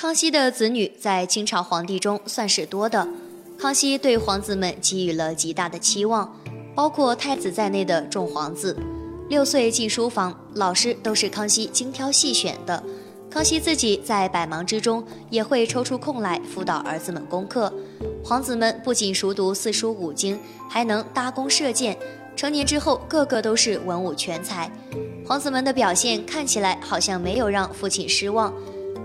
康熙的子女在清朝皇帝中算是多的，康熙对皇子们给予了极大的期望，包括太子在内的众皇子。六岁进书房，老师都是康熙精挑细选的。康熙自己在百忙之中也会抽出空来辅导儿子们功课。皇子们不仅熟读四书五经，还能搭弓射箭。成年之后，个个都是文武全才。皇子们的表现看起来好像没有让父亲失望。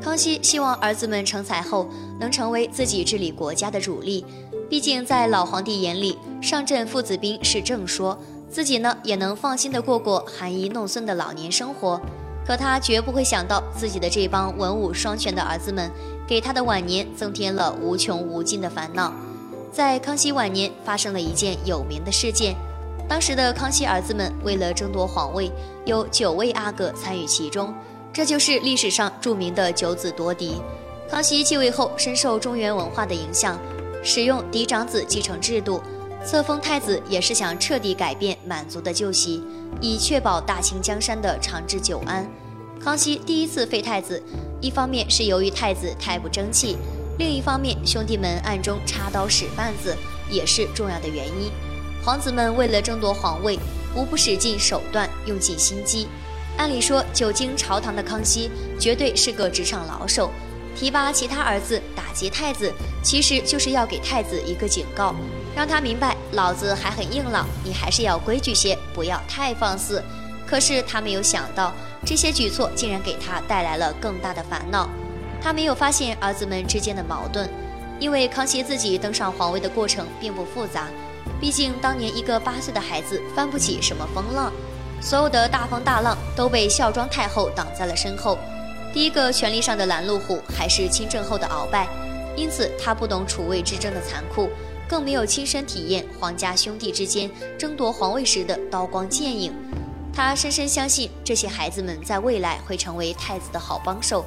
康熙希望儿子们成才后能成为自己治理国家的主力。毕竟在老皇帝眼里，上阵父子兵是正说，自己呢也能放心的过过含饴弄孙的老年生活。可他绝不会想到，自己的这帮文武双全的儿子们，给他的晚年增添了无穷无尽的烦恼。在康熙晚年，发生了一件有名的事件。当时的康熙儿子们为了争夺皇位，有九位阿哥参与其中，这就是历史上著名的九子夺嫡。康熙继位后，深受中原文化的影响，使用嫡长子继承制度，册封太子也是想彻底改变满族的旧习。以确保大清江山的长治久安。康熙第一次废太子，一方面是由于太子太不争气，另一方面兄弟们暗中插刀使绊子，也是重要的原因。皇子们为了争夺皇位，无不使尽手段，用尽心机。按理说，久经朝堂的康熙绝对是个职场老手，提拔其他儿子打击太子，其实就是要给太子一个警告。让他明白，老子还很硬朗，你还是要规矩些，不要太放肆。可是他没有想到，这些举措竟然给他带来了更大的烦恼。他没有发现儿子们之间的矛盾，因为康熙自己登上皇位的过程并不复杂。毕竟当年一个八岁的孩子翻不起什么风浪，所有的大风大浪都被孝庄太后挡在了身后。第一个权力上的拦路虎还是亲政后的鳌拜，因此他不懂储位之争的残酷。更没有亲身体验皇家兄弟之间争夺皇位时的刀光剑影。他深深相信这些孩子们在未来会成为太子的好帮手。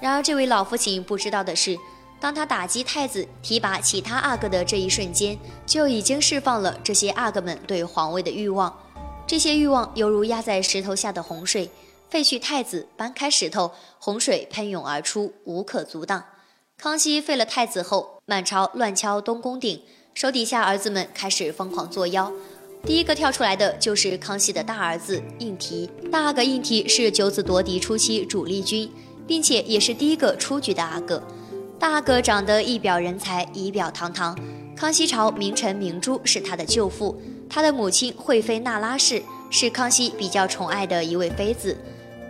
然而，这位老父亲不知道的是，当他打击太子、提拔其他阿哥的这一瞬间，就已经释放了这些阿哥们对皇位的欲望。这些欲望犹如压在石头下的洪水，废去太子，搬开石头，洪水喷涌而出，无可阻挡。康熙废了太子后，满朝乱敲东宫鼎，手底下儿子们开始疯狂作妖。第一个跳出来的就是康熙的大儿子胤禔。大阿哥胤禔是九子夺嫡初期主力军，并且也是第一个出局的阿哥。大阿哥长得一表人才，仪表堂堂。康熙朝名臣明珠是他的舅父，他的母亲惠妃那拉氏是康熙比较宠爱的一位妃子。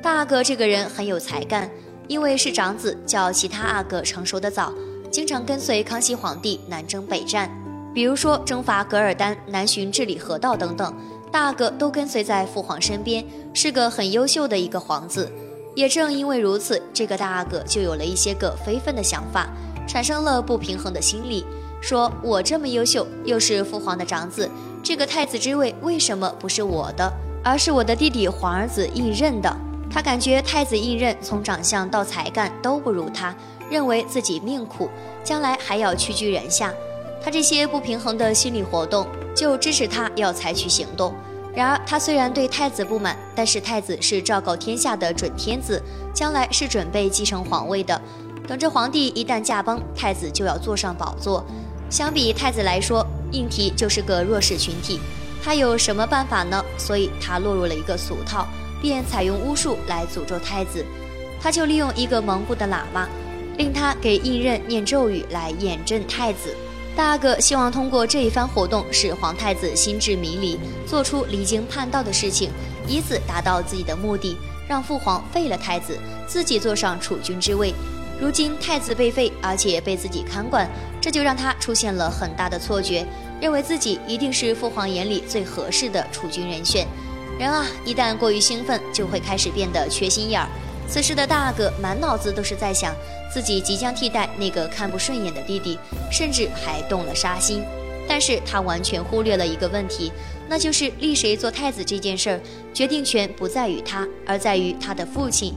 大阿哥这个人很有才干。因为是长子，较其他阿哥成熟的早，经常跟随康熙皇帝南征北战，比如说征伐噶尔丹、南巡治理河道等等，大阿哥都跟随在父皇身边，是个很优秀的一个皇子。也正因为如此，这个大阿哥就有了一些个非分的想法，产生了不平衡的心理，说我这么优秀，又是父皇的长子，这个太子之位为什么不是我的，而是我的弟弟皇儿子胤任的？他感觉太子胤任从长相到才干都不如他，认为自己命苦，将来还要屈居人下。他这些不平衡的心理活动，就支持他要采取行动。然而，他虽然对太子不满，但是太子是昭告天下的准天子，将来是准备继承皇位的。等着皇帝一旦驾崩，太子就要坐上宝座。相比太子来说，胤提就是个弱势群体，他有什么办法呢？所以他落入了一个俗套。便采用巫术来诅咒太子，他就利用一个蒙古的喇嘛，令他给胤任念咒语来验证太子。大阿哥希望通过这一番活动，使皇太子心智迷离，做出离经叛道的事情，以此达到自己的目的，让父皇废了太子，自己坐上储君之位。如今太子被废，而且被自己看管，这就让他出现了很大的错觉，认为自己一定是父皇眼里最合适的储君人选。人啊，一旦过于兴奋，就会开始变得缺心眼儿。此时的大阿哥满脑子都是在想自己即将替代那个看不顺眼的弟弟，甚至还动了杀心。但是他完全忽略了一个问题，那就是立谁做太子这件事儿，决定权不在于他，而在于他的父亲。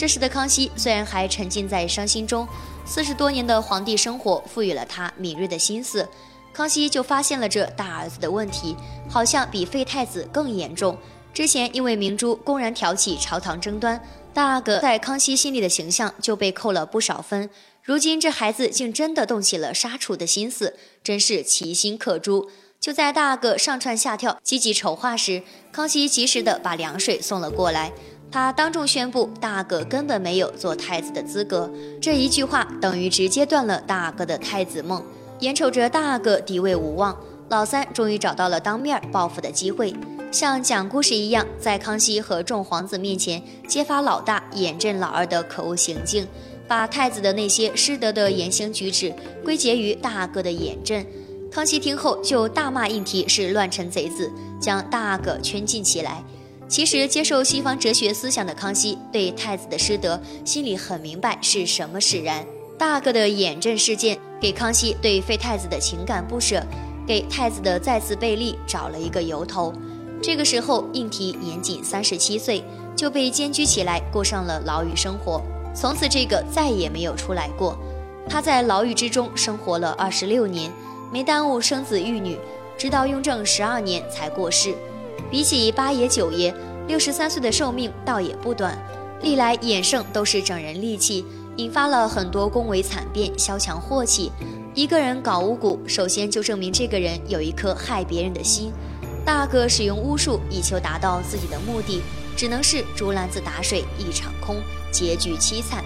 这时的康熙虽然还沉浸在伤心中，四十多年的皇帝生活赋予了他敏锐的心思。康熙就发现了这大儿子的问题，好像比废太子更严重。之前因为明珠公然挑起朝堂争端，大阿哥在康熙心里的形象就被扣了不少分。如今这孩子竟真的动起了杀楚的心思，真是其心可诛。就在大阿哥上蹿下跳、积极筹划时，康熙及时的把凉水送了过来。他当众宣布，大哥根本没有做太子的资格。这一句话等于直接断了大哥的太子梦。眼瞅着大哥敌位无望，老三终于找到了当面报复的机会。像讲故事一样，在康熙和众皇子面前揭发老大严阵老二的可恶行径，把太子的那些失德的言行举止归结于大哥的严阵。康熙听后就大骂应提是乱臣贼子，将大阿哥圈禁起来。其实接受西方哲学思想的康熙对太子的失德心里很明白是什么使然。大阿哥的眼阵事件给康熙对废太子的情感不舍，给太子的再次被立找了一个由头。这个时候，应提年仅三十七岁，就被监拘起来，过上了牢狱生活。从此，这个再也没有出来过。他在牢狱之中生活了二十六年，没耽误生子育女，直到雍正十二年才过世。比起八爷九爷，六十三岁的寿命倒也不短。历来衍圣都是整人利器，引发了很多宫闱惨变，萧墙祸起。一个人搞巫蛊，首先就证明这个人有一颗害别人的心。大哥使用巫术以求达到自己的目的，只能是竹篮子打水一场空，结局凄惨。